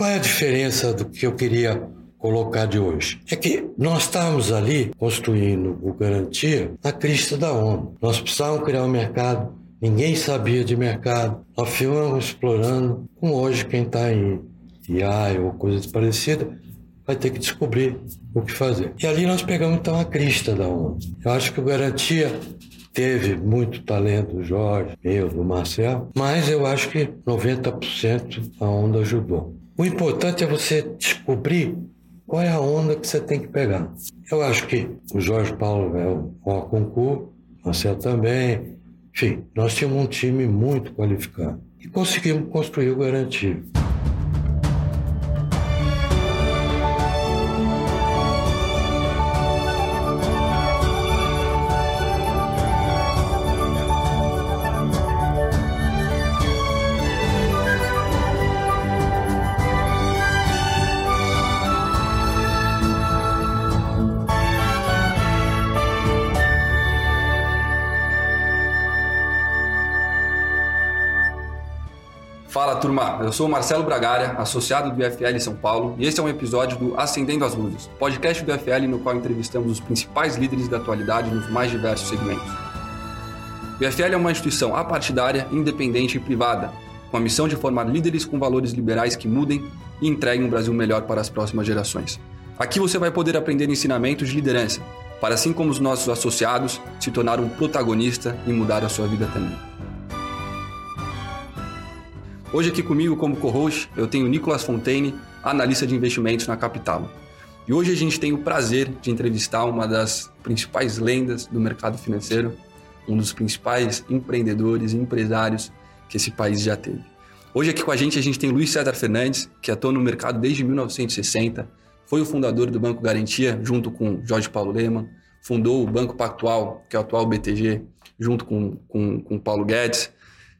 qual é a diferença do que eu queria colocar de hoje? É que nós estávamos ali construindo o Garantia na crista da onda. Nós precisávamos criar um mercado, ninguém sabia de mercado. Nós fomos explorando, como hoje quem está em AI ou coisas parecidas, vai ter que descobrir o que fazer. E ali nós pegamos então a crista da onda. Eu acho que o Garantia teve muito talento do Jorge, meu, do Marcel, mas eu acho que 90% a onda ajudou. O importante é você descobrir qual é a onda que você tem que pegar. Eu acho que o Jorge Paulo é o concurso, Marcel também. Enfim, nós tínhamos um time muito qualificado e conseguimos construir o garantido. Turma, eu sou o Marcelo Bragária, associado do UFL São Paulo, e esse é um episódio do Acendendo as Luzes, podcast do UFL no qual entrevistamos os principais líderes da atualidade nos mais diversos segmentos. O UFL é uma instituição apartidária, independente e privada, com a missão de formar líderes com valores liberais que mudem e entreguem um Brasil melhor para as próximas gerações. Aqui você vai poder aprender ensinamentos de liderança, para assim como os nossos associados se tornar um protagonista e mudar a sua vida também. Hoje aqui comigo como co-host eu tenho Nicolas Fontaine, analista de investimentos na Capital. E hoje a gente tem o prazer de entrevistar uma das principais lendas do mercado financeiro, um dos principais empreendedores e empresários que esse país já teve. Hoje aqui com a gente a gente tem Luiz César Fernandes, que atua no mercado desde 1960, foi o fundador do Banco Garantia junto com Jorge Paulo Leman, fundou o Banco Pactual, que é o atual BTG, junto com, com, com Paulo Guedes,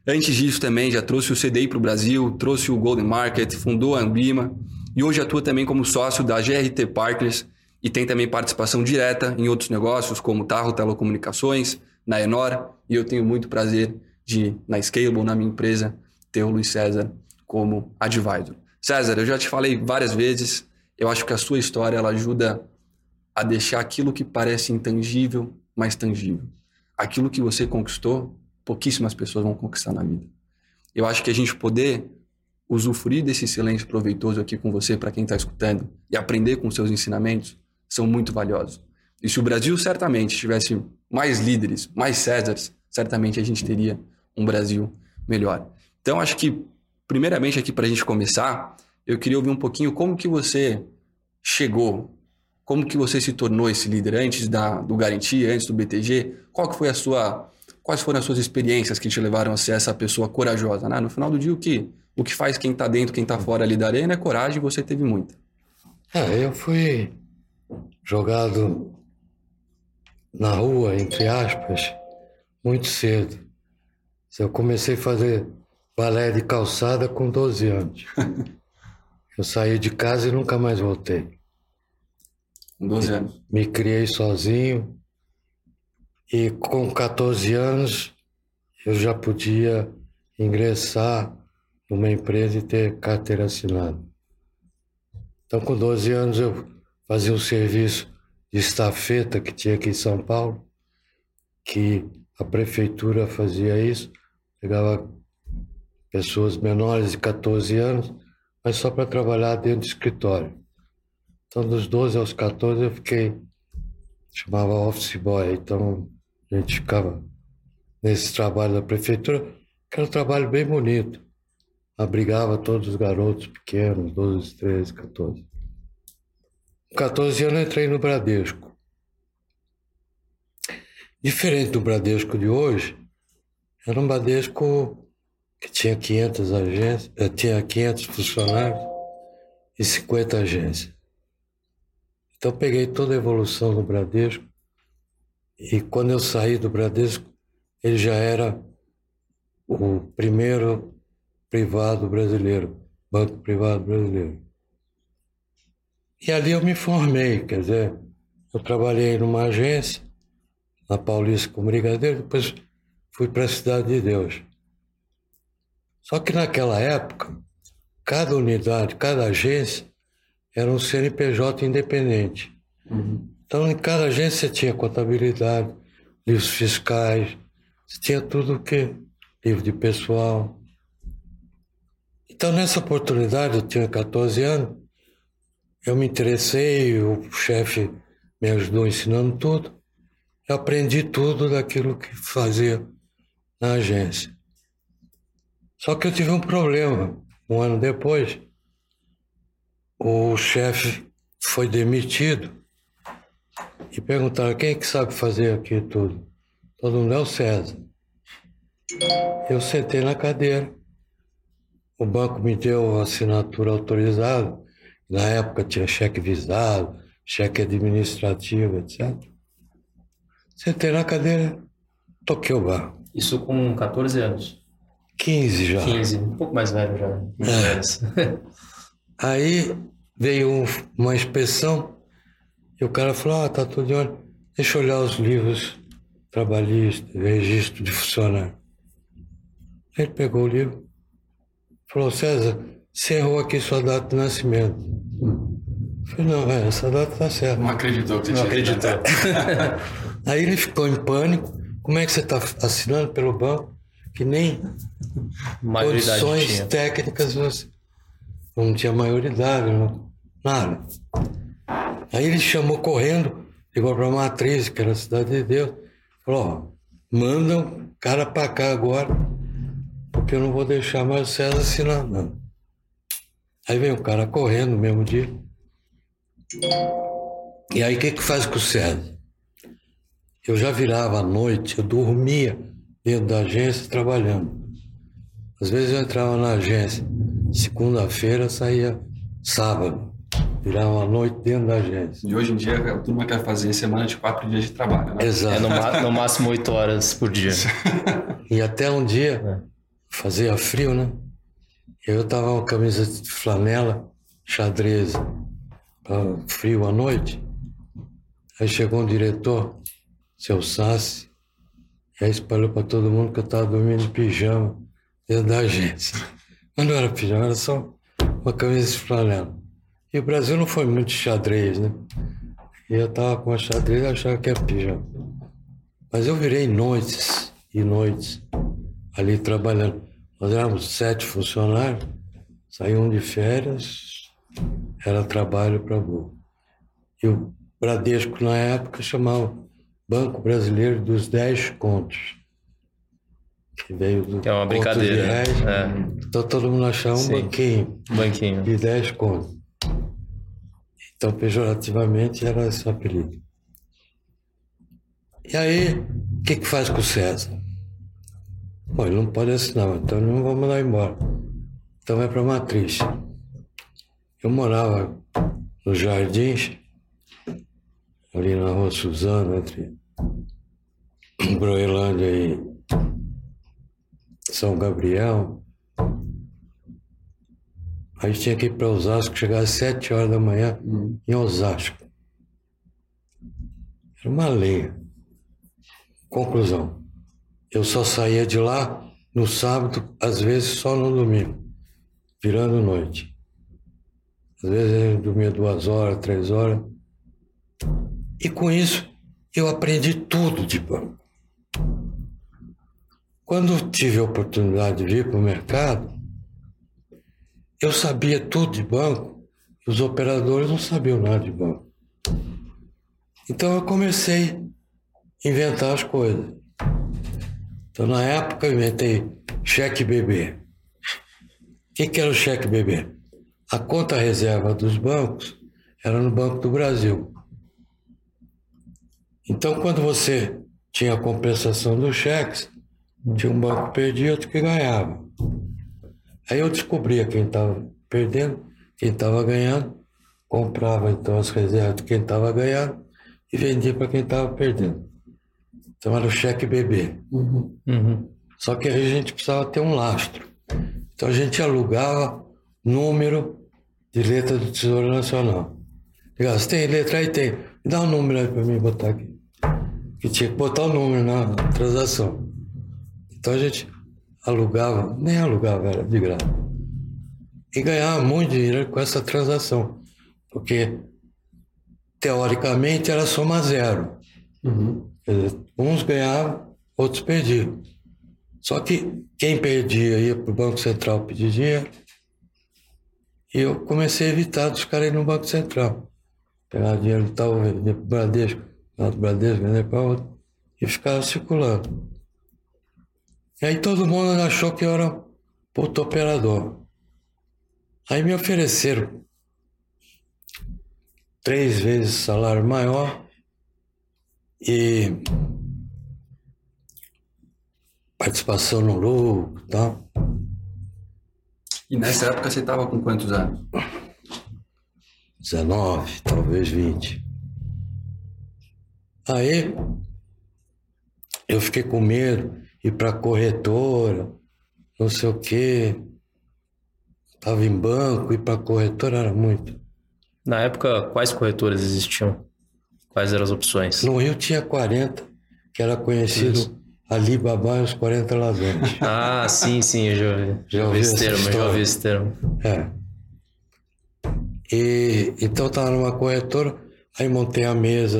Antes disso também já trouxe o CDI para o Brasil, trouxe o Golden Market, fundou a Ambima e hoje atua também como sócio da GRT Partners e tem também participação direta em outros negócios como Tarro Telecomunicações, na Enor e eu tenho muito prazer de, na Scalable, na minha empresa, ter o Luiz César como advisor. César, eu já te falei várias vezes, eu acho que a sua história ela ajuda a deixar aquilo que parece intangível mais tangível. Aquilo que você conquistou pouquíssimas pessoas vão conquistar na vida. Eu acho que a gente poder usufruir desse silêncio proveitoso aqui com você, para quem está escutando, e aprender com seus ensinamentos, são muito valiosos. E se o Brasil certamente tivesse mais líderes, mais Césares, certamente a gente teria um Brasil melhor. Então, acho que, primeiramente, aqui para a gente começar, eu queria ouvir um pouquinho como que você chegou, como que você se tornou esse líder antes da, do Garantia, antes do BTG, qual que foi a sua Quais foram as suas experiências que te levaram a ser essa pessoa corajosa? Né? No final do dia, o que, o que faz quem está dentro, quem está fora ali da arena é coragem você teve muita. É, eu fui jogado na rua, entre aspas, muito cedo. Eu comecei a fazer balé de calçada com 12 anos. eu saí de casa e nunca mais voltei. Com 12 anos? Me criei sozinho, e com 14 anos eu já podia ingressar numa empresa e ter carteira assinada. Então, com 12 anos, eu fazia um serviço de estafeta que tinha aqui em São Paulo, que a prefeitura fazia isso, pegava pessoas menores de 14 anos, mas só para trabalhar dentro do escritório. Então, dos 12 aos 14, eu fiquei, chamava office boy, então a gente ficava nesse trabalho da prefeitura, que era um trabalho bem bonito. Abrigava todos os garotos pequenos, 12, 13, 14. Com 14 anos entrei no Bradesco. Diferente do Bradesco de hoje, era um Bradesco que tinha 500 agências, eh, tinha 500 funcionários e 50 agências. Então peguei toda a evolução do Bradesco e quando eu saí do Bradesco, ele já era o primeiro privado brasileiro, banco privado brasileiro. E ali eu me formei, quer dizer, eu trabalhei numa agência, na Paulista como brigadeiro, depois fui para a Cidade de Deus. Só que naquela época, cada unidade, cada agência era um CNPJ independente. Uhum. Então, em cada agência tinha contabilidade, livros fiscais, tinha tudo o que livro de pessoal. Então, nessa oportunidade, eu tinha 14 anos, eu me interessei, o chefe me ajudou ensinando tudo. Eu aprendi tudo daquilo que fazia na agência. Só que eu tive um problema. Um ano depois, o chefe foi demitido e perguntaram quem é que sabe fazer aqui tudo. Todo mundo é o César. Eu sentei na cadeira. O banco me deu a assinatura autorizada. Na época tinha cheque visado, cheque administrativo, etc. Sentei na cadeira, toquei o barco. Isso com 14 anos? 15 já. 15, um pouco mais velho já. É. Aí veio uma inspeção e o cara falou: Ah, tá tudo de olho. Deixa eu olhar os livros trabalhistas, registro de funcionário. Ele pegou o livro, falou: César, você errou aqui sua data de nascimento. Eu falei: Não, é, essa data tá certa. Não acreditou que você Não acreditou. Aí ele ficou em pânico. Como é que você está assinando pelo banco? Que nem Maioridade condições tinha. técnicas você não tinha maioridade, não, nada. Aí ele chamou correndo, ligou para a matriz, que era a cidade de Deus, falou: ó, manda um cara para cá agora, porque eu não vou deixar mais o César assinar, não. Aí vem o cara correndo no mesmo dia. E aí o que, que faz com o César? Eu já virava à noite, eu dormia dentro da agência trabalhando. Às vezes eu entrava na agência, segunda-feira saía sábado, virava à noite dentro da agência. E hoje em dia a turma quer fazer semana de quatro dias de trabalho, né? Exato. É no, no máximo 8 horas por dia. E até um dia, É. fazia frio, né? Eu tava com camisa de flanela, xadrez, frio à noite. Aí chegou um diretor, seu Sassi, e aí espalhou para todo mundo que eu tava dormindo em pijama dentro da agência. Mas não era pijama, era só uma camisa de flanela. E o Brasil não foi muito xadrez, né? E eu tava com a xadrez e achava que era pijama. Mas eu virei noites e noites ali trabalhando. Nós éramos sete funcionários, saíam de férias, era trabalho para burro. E o Bradesco, na época, chamava Banco Brasileiro dos Dez Contos. Que veio do é uma brincadeira. réis. É, Então todo mundo achava um Sim. banquinho banquinho. de 10 contos. Então, pejorativamente, era esse apelido. E aí, o que, que faz com o César? Bom, ele não pode assinar, então não vou mandar embora. Então vai para a matriz. Eu morava nos Jardins, ali na rua Suzano, entre Groenlândia e São Gabriel. Aí tinha que ir para Osasco, chegar às sete horas da manhã em Osasco. Era uma lenha. Conclusão. Eu só saía de lá no sábado, às vezes só no domingo, virando noite. Às vezes eu dormia duas horas, três horas. E com isso eu aprendi tudo de banco. Quando tive a oportunidade de vir para o mercado, eu sabia tudo de banco, os operadores não sabiam nada de banco. Então eu comecei a inventar as coisas. Então na época eu inventei cheque bebê. O que, que era o cheque bebê? A conta reserva dos bancos era no Banco do Brasil. Então quando você tinha a compensação dos cheques, tinha um banco que perdia, outro que ganhava. Aí eu descobria quem estava perdendo, quem estava ganhando, comprava então as reservas de quem estava ganhando e vendia para quem estava perdendo. Então era o cheque bebê. Uhum. Só que a gente precisava ter um lastro. Então a gente alugava número de letra do Tesouro Nacional. Ligava, você tem letra aí? Tem. Me dá um número aí para mim botar aqui. Que tinha que botar o número na transação. Então a gente alugava, nem alugava, era de graça. e ganhava muito dinheiro com essa transação, porque teoricamente era soma zero. Uhum. Dizer, uns ganhavam, outros perdiam. Só que quem perdia ia para o Banco Central pedir dinheiro. E eu comecei a evitar dos caras ir no Banco Central. Pegar dinheiro de tal, vender para o Bradesco, para Bradesco, vender para outro. E ficava circulando. E aí todo mundo achou que eu era puto operador. Aí me ofereceram três vezes salário maior e participação no lucro e tal. E nessa época você estava com quantos anos? 19, talvez 20. Aí eu fiquei com medo, ir para corretora, não sei o quê. Estava em banco, ir para corretora era muito. Na época, quais corretoras existiam? Quais eram as opções? No Rio tinha 40, que era conhecido Isso. Alibaba e os 40 ladrões. Ah, sim, sim, eu já ouvi. Já, ouvi esse termo, já ouvi esse termo. É. E, então eu estava numa corretora, aí montei a mesa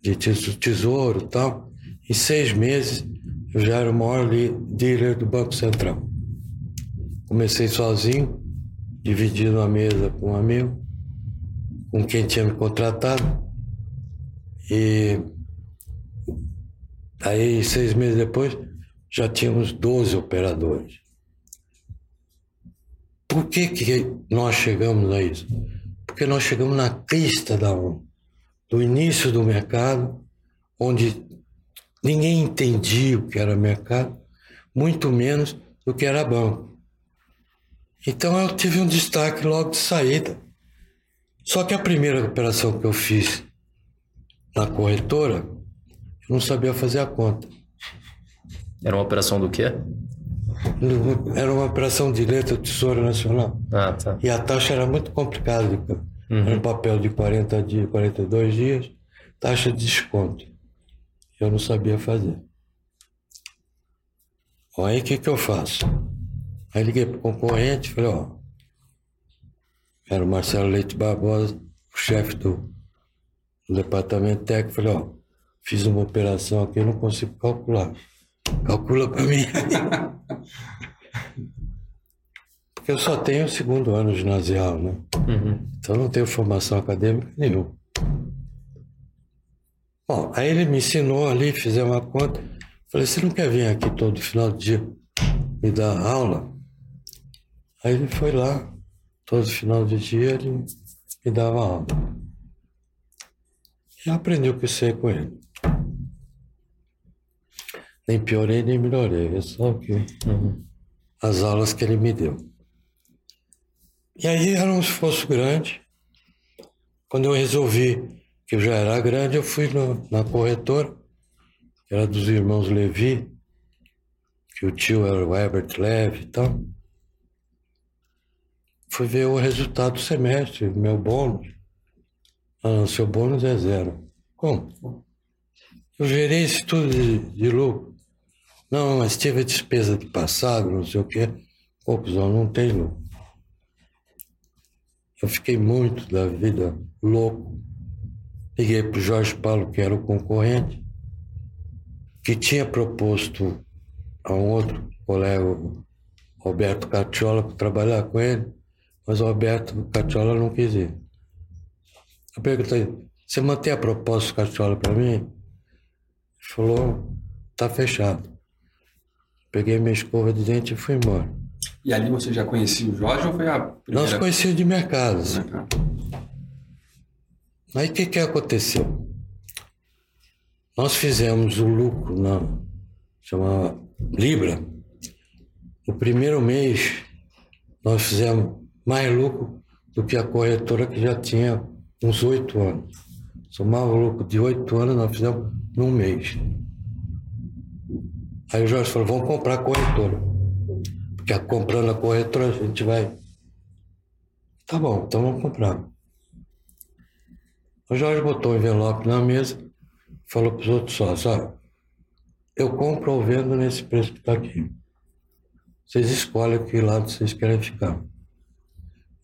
de tesouro e tal. Em seis meses eu já era o maior dealer do Banco Central. Comecei sozinho, dividindo a mesa com um amigo, com quem tinha me contratado. E aí, seis meses depois, já tínhamos 12 operadores. Por que, que nós chegamos a isso? Porque nós chegamos na crista da onda, do início do mercado, onde ninguém entendia o que era mercado, muito menos o que era banco. Então eu tive um destaque logo de saída. Só que a primeira operação que eu fiz na corretora, eu não sabia fazer a conta. Era uma operação do quê? Era uma operação de letra do Tesouro Nacional. Ah, tá. E a taxa era muito complicada. Uhum. Era um papel de 40 dias, 42 dias, taxa de desconto. Eu não sabia fazer. Aí o que, que eu faço? Aí liguei para o concorrente falei, ó. Era o Marcelo Leite Barbosa, o chefe do, do departamento técnico, falei, ó, fiz uma operação aqui, não consigo calcular. Calcula para mim. Porque eu só tenho o segundo ano ginasial, né? Uhum. Então não tenho formação acadêmica nenhuma. Bom, aí ele me ensinou ali, fizemos uma conta. Falei, você não quer vir aqui todo final de dia me dar aula? Aí ele foi lá, todo final de dia ele me dava aula. E aprendi o que sei com ele. Nem piorei, nem melhorei. É só que uhum. as aulas que ele me deu. E aí era um esforço grande. Quando eu resolvi que eu já era grande, eu fui no, na corretora, que era dos irmãos Levi, que o tio era o Herbert Levy e tal. Fui ver o resultado do semestre, meu bônus. Ah, seu bônus é zero. Como? Eu gerei isso tudo de, de lucro. Não, mas teve a despesa de passado, não sei o quê. Conclusão, não tem lucro. Eu fiquei muito da vida louco. Liguei para o Jorge Paulo, que era o concorrente, que tinha proposto a um outro colega, Roberto Catiola, para trabalhar com ele, mas o Roberto Catiola não quis ir. Eu perguntei, você mantém a proposta do Catiola para mim? Ele falou, tá fechado. Peguei minha escova de dente e fui embora. E ali você já conhecia o Jorge ou foi a primeira? Nós conhecíamos de mercado. Assim. Aí o que, que aconteceu? Nós fizemos o lucro na chamava Libra. No primeiro mês, nós fizemos mais lucro do que a corretora que já tinha uns oito anos. Somava o lucro de oito anos, nós fizemos num mês. Aí o Jorge falou, vamos comprar a corretora. Porque comprando a corretora a gente vai. Tá bom, então vamos comprar. O Jorge botou o envelope na mesa, falou para os outros sócios, ó, eu compro ou vendo nesse preço que está aqui. Vocês escolhem que lado vocês querem ficar.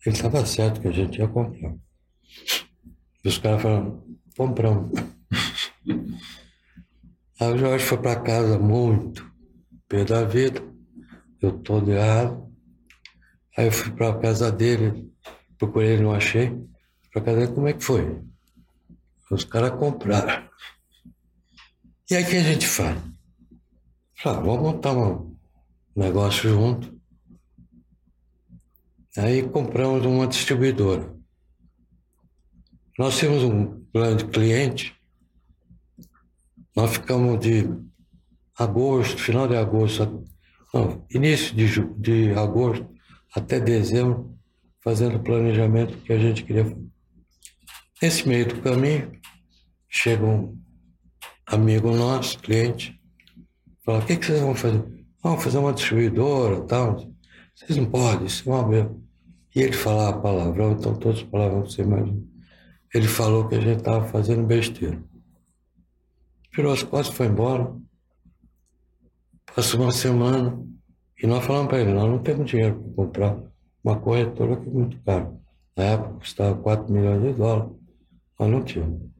Ele estava certo que a gente ia comprar. E os caras falaram, compramos. Aí o Jorge foi para casa muito, pé da vida, eu todo errado. Aí eu fui para a casa dele, procurei, não achei. Para casa dele, como é que foi? Os caras compraram. E aí o que a gente faz? Falei, ah, vamos montar um negócio junto. Aí compramos uma distribuidora. Nós temos um plano de cliente. Nós ficamos de agosto, final de agosto, não, início de, de agosto até dezembro, fazendo o planejamento que a gente queria. Nesse meio do caminho, chega um amigo nosso, cliente, fala, o que, que vocês vão fazer? Vamos fazer uma distribuidora tal. Vocês não podem, isso é uma. E ele falava palavrão, então todos os palavrões que você imagina. Ele falou que a gente estava fazendo besteira. Virou as costas e foi embora. Passou uma semana e nós falamos para ele, nós não temos dinheiro para comprar uma corretora que é muito caro. Na época custava 4 milhões de dólares. Nós não tínhamos.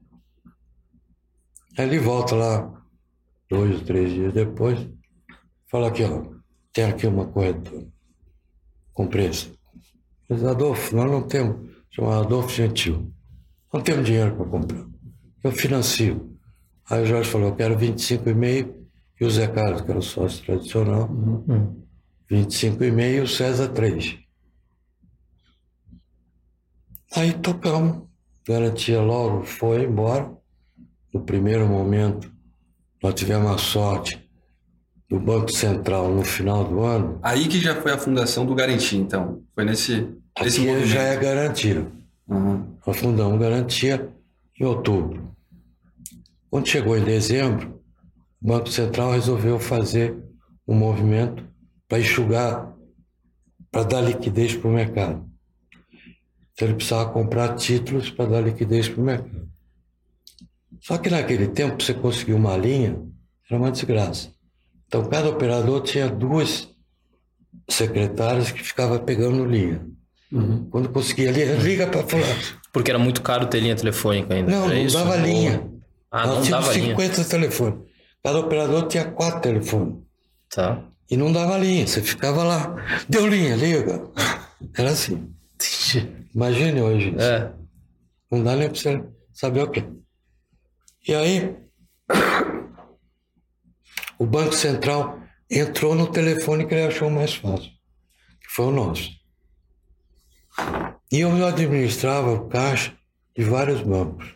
Aí ele volta lá dois ou três dias depois, fala aqui, ó, tem aqui uma corretora com preço. Mas Adolfo, nós não temos, chama Adolfo Gentil, não temos dinheiro para comprar. Eu financio. Aí o Jorge falou, eu quero 25,5 e o Zé Carlos, que era o sócio tradicional, uhum. 25,5 e o César 3. Aí tocamos, garantia logo foi embora no primeiro momento, nós tivemos a sorte do Banco Central no final do ano. Aí que já foi a fundação do Garantia, então? Foi nesse, nesse Aqui já é garantia. Uhum. Nós fundamos garantia em outubro. Quando chegou em dezembro, o Banco Central resolveu fazer um movimento para enxugar, para dar liquidez para o mercado. Então ele precisava comprar títulos para dar liquidez para o mercado. Só que naquele tempo, você conseguir uma linha, era uma desgraça. Então, cada operador tinha duas secretárias que ficavam pegando linha. Uhum. Quando conseguia linha, liga para falar. Porque era muito caro ter linha telefônica ainda. Não, não isso? dava linha. Ah, Nós não dava 50 linha. telefones. Cada operador tinha quatro telefones. Tá. E não dava linha, você ficava lá. Deu linha, liga. Era assim. Imagine hoje. É. Não dá nem para você saber o quê. E aí, o Banco Central entrou no telefone que ele achou mais fácil, que foi o nosso. E eu administrava o caixa de vários bancos.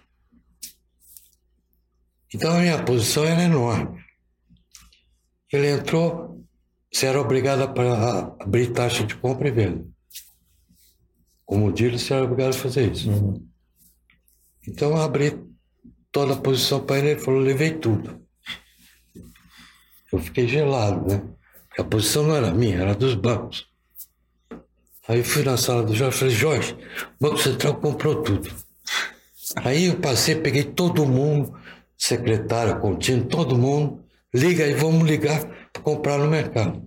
Então a minha posição era enorme. Ele entrou, você era obrigado a abrir taxa de compra e venda. Como dealer, você era obrigado a fazer isso. Uhum. Então eu abri toda a posição para ele, ele falou, levei tudo. Eu fiquei gelado, né? Porque a posição não era minha, era dos bancos. Aí fui na sala do Jorge e falei, Jorge, o Banco Central comprou tudo. Aí eu passei, peguei todo mundo, secretário, contínuo, todo mundo, liga aí, vamos ligar para comprar no mercado.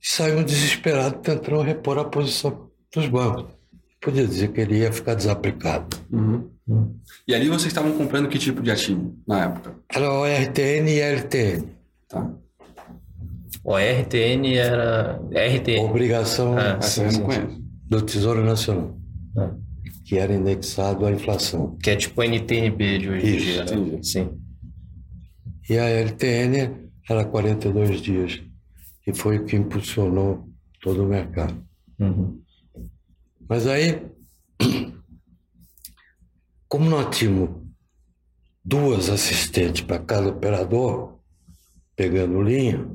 E saímos desesperados tentando repor a posição dos bancos. Podia dizer que ele ia ficar desaplicado. Uhum. E ali vocês estavam comprando que tipo de ativo na época? Era o RTN e LTN. Tá. O RTN era. RTN. Obrigação ah, conheço. do Tesouro Nacional. Ah. Que era indexado à inflação. Que é tipo a NTNB de hoje em dia, né? Sim. E a LTN era 42 dias. E foi o que impulsionou todo o mercado. Uhum. Mas aí como nós tínhamos duas assistentes para cada operador, pegando linha,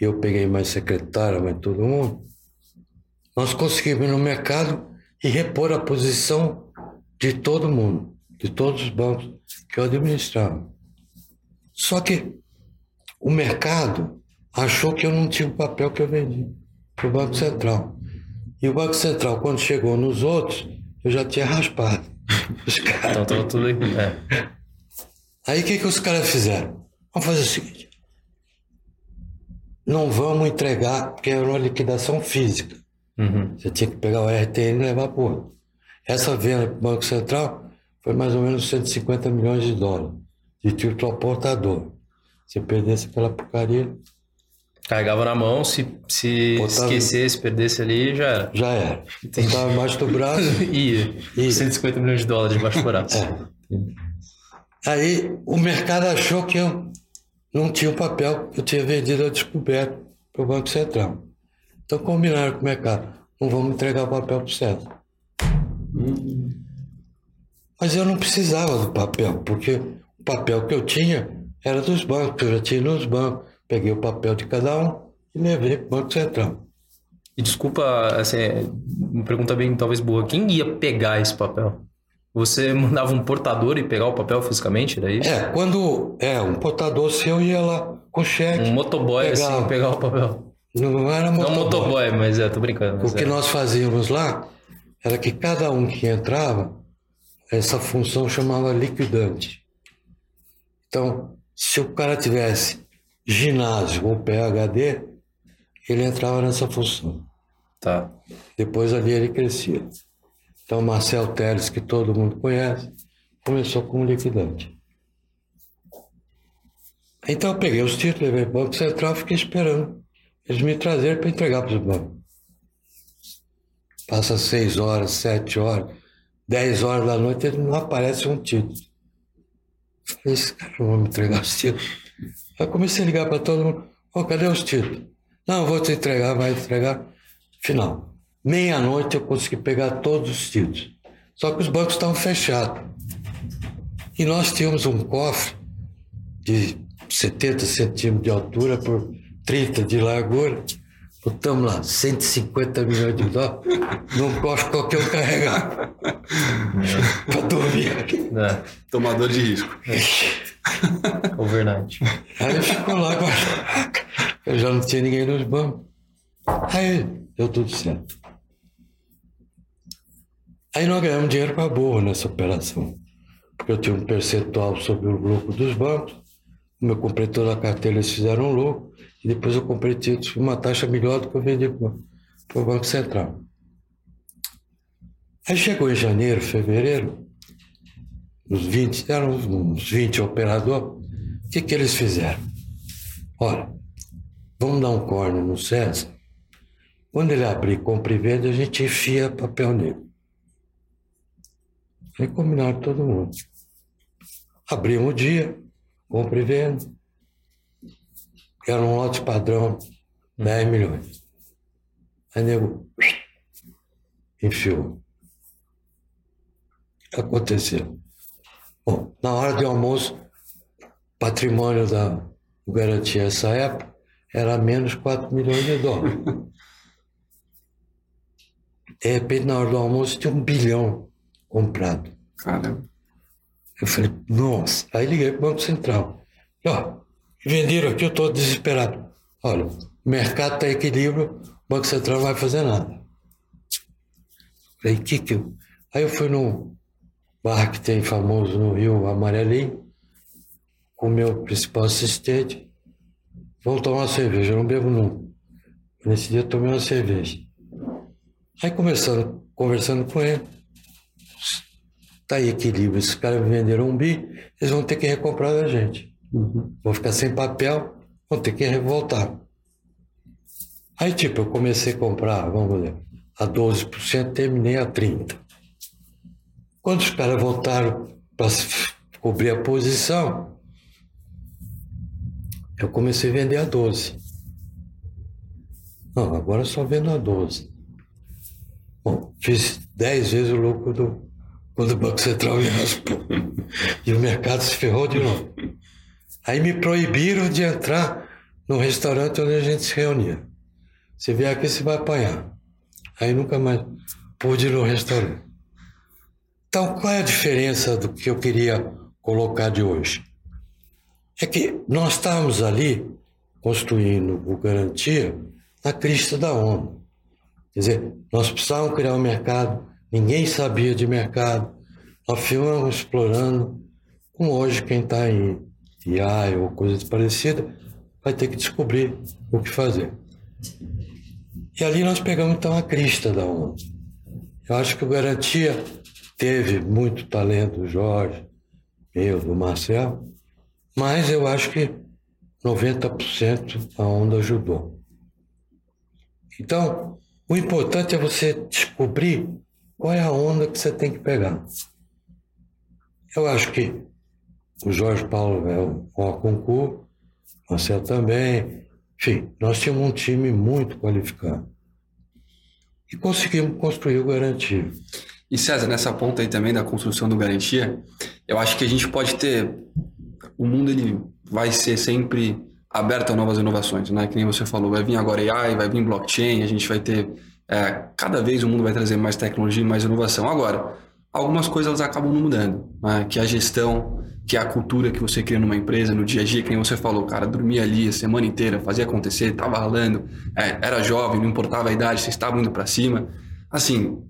e eu peguei mais secretária, mais todo mundo, nós conseguimos ir no mercado e repor a posição de todo mundo, de todos os bancos que eu administrava. Só que o mercado achou que eu não tinha o papel que eu vendi para o Banco Central. E o Banco Central, quando chegou nos outros, eu já tinha raspado. Os caras. Então tudo aqui. É. Aí o que, que os caras fizeram? Vamos fazer o seguinte. Não vamos entregar, porque era uma liquidação física. Uhum. Você tinha que pegar o RTN e levar outro. Essa venda para o Banco Central foi mais ou menos 150 milhões de dólares de título portador. Se perdesse aquela porcaria, Carregava na mão, se, se Botava- esquecesse, perdesse ali, já era. já era. Estava embaixo do braço. Ia. Ia. 150 milhões de dólares debaixo do braço. É. Aí o mercado achou que eu não tinha o papel que eu tinha vendido a descoberto para o Banco Central. Então combinaram com o mercado, não vamos entregar o papel para o César. Mas eu não precisava do papel, porque o papel que eu tinha era dos bancos, eu já tinha nos bancos. Peguei o papel de cada um e levei para o Banco Central. E desculpa, assim, uma pergunta bem talvez boa. Quem ia pegar esse papel? Você mandava um portador e pegar o papel fisicamente, era isso? É, quando é um portador seu ia lá com cheque. Um motoboy Pegava. assim, pegar o papel. Não era Não motoboy. um motoboy, mas é, tô brincando. O que é. nós fazíamos lá era que cada um que entrava, essa função chamava liquidante. Então, se o cara tivesse ginásio ou PHD, ele entrava nessa função. Tá. Depois ali ele crescia. Então, Marcel Teles, que todo mundo conhece, começou como liquidante. Então, eu peguei os títulos, levei para o Banco Central e fiquei esperando eles me trazerem para entregar para os bancos. Passa seis horas, sete horas, dez horas da noite, ele não aparece um título. Eu Falei, esse cara não vai me entregar os títulos. Aí comecei a ligar para todo mundo, ô, cadê os títulos? Não, eu vou te entregar, vai entregar. Final. Meia-noite eu consegui pegar todos os títulos. Só que os bancos estavam fechados. E nós tínhamos um cofre de 70 centímetros de altura por 30 de largura. Botamos lá 150 milhões de dólares num cofre qualquer um carregar. para dormir aqui. É, Tomador de risco. overnight. Aí ficou lá. Eu já não tinha ninguém nos bancos. Aí deu tudo certo. Aí nós ganhamos dinheiro para boa nessa operação. Porque eu tinha um percentual sobre o lucro dos bancos. Como eu comprei toda a carteira, eles fizeram um lucro. E depois eu comprei títulos com uma taxa melhor do que eu vendi para o Banco Central. Aí chegou em janeiro, fevereiro, os 20, eram uns 20 operadores. O que, que eles fizeram? Olha, vamos dar um corne no César. Quando ele abrir compra e venda, a gente enfia papel negro. Aí combinaram todo mundo. Abrimos o dia, compra e venda. Era um lote padrão, 10 milhões. Aí nego enfiou. Aconteceu? Bom, na hora do almoço, patrimônio da Garantia essa época era menos 4 milhões de dólares. De repente, na hora do almoço, tinha um bilhão comprado. Caramba. Eu falei, nossa. Aí liguei para o Banco Central. Ó, venderam aqui, eu estou desesperado. Olha, o mercado está em equilíbrio, o Banco Central não vai fazer nada. Falei, que que eu... Aí eu fui num bar que tem famoso no Rio, Amarelinho, com o meu principal assistente. Vamos tomar uma cerveja, eu não bebo nunca. Nesse dia eu tomei uma cerveja. Aí começando, conversando com ele, está em equilíbrio. Esses caras venderam um bi, eles vão ter que recomprar da gente. Vão ficar sem papel, vão ter que revoltar. Aí, tipo, eu comecei a comprar, vamos ver, a 12%, terminei a 30%. Quando os caras voltaram para cobrir a posição, eu comecei a vender a 12%. Não, agora só vendo a 12%. Bom, fiz 10 vezes o lucro do, quando o Banco Central me raspou. E o mercado se ferrou de novo. Aí me proibiram de entrar no restaurante onde a gente se reunia. Você vier aqui, você vai apanhar. Aí nunca mais pude ir no restaurante. Então, qual é a diferença do que eu queria colocar de hoje? É que nós estávamos ali construindo o Garantia na crista da onda. Quer dizer, nós precisávamos criar um mercado, ninguém sabia de mercado, nós fomos explorando. Como hoje, quem está em AI ou coisa parecida vai ter que descobrir o que fazer. E ali nós pegamos então a crista da onda. Eu acho que o Garantia teve muito talento Jorge, eu, do Marcel, mas eu acho que 90% a onda ajudou. Então, o importante é você descobrir qual é a onda que você tem que pegar. Eu acho que o Jorge Paulo é o concurso, Marcel também. Enfim, nós tínhamos um time muito qualificado. E conseguimos construir o Garantia. E César, nessa ponta aí também da construção do Garantia, eu acho que a gente pode ter. O mundo ele vai ser sempre aberto a novas inovações, né? Que nem você falou, vai vir agora AI, vai vir blockchain, a gente vai ter. É, cada vez o mundo vai trazer mais tecnologia mais inovação. Agora, algumas coisas elas acabam não mudando, né? que a gestão, que a cultura que você cria numa empresa, no dia a dia, que nem você falou, cara, dormia ali a semana inteira, fazia acontecer, tava ralando, é, era jovem, não importava a idade, vocês estavam indo para cima. Assim,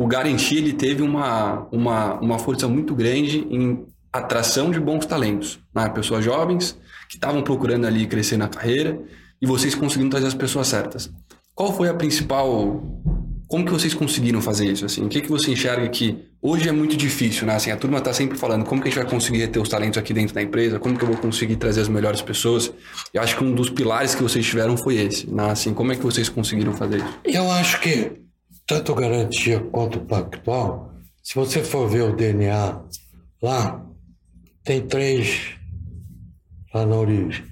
o Garantia ele teve uma, uma, uma força muito grande em atração de bons talentos, né? pessoas jovens que estavam procurando ali crescer na carreira e vocês conseguiram trazer as pessoas certas. Qual foi a principal como que vocês conseguiram fazer isso? Assim? O que, que você enxerga que hoje é muito difícil, né? Assim, a turma está sempre falando como que a gente vai conseguir ter os talentos aqui dentro da empresa, como que eu vou conseguir trazer as melhores pessoas. Eu acho que um dos pilares que vocês tiveram foi esse, né? Assim, como é que vocês conseguiram fazer isso? Eu acho que tanto garantia quanto pactual, se você for ver o DNA lá, tem três, lá na origem,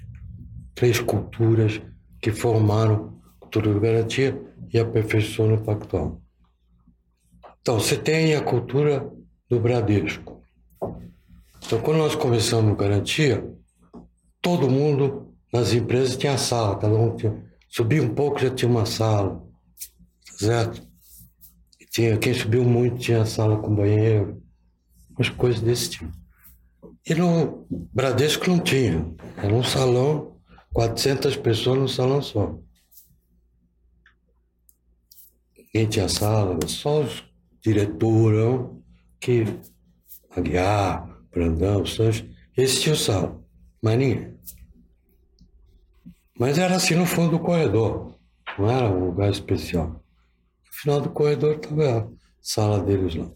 três culturas que formaram a cultura de garantia e aperfeiçoou no pactual. Então, você tem a cultura do Bradesco. Então, quando nós começamos Garantia, todo mundo nas empresas tinha sala, cada um tinha. Subia um pouco, já tinha uma sala, certo? Tinha, quem subiu muito tinha sala com banheiro, umas coisas desse tipo. E no Bradesco não tinha. Era um salão, 400 pessoas num salão só. Ninguém tinha sala, só os diretorão que Aguiar, Brandão, Sanches, esses tinham sala, mas ninguém. Mas era assim no fundo do corredor, não era um lugar especial. Final do corredor estava a sala deles lá.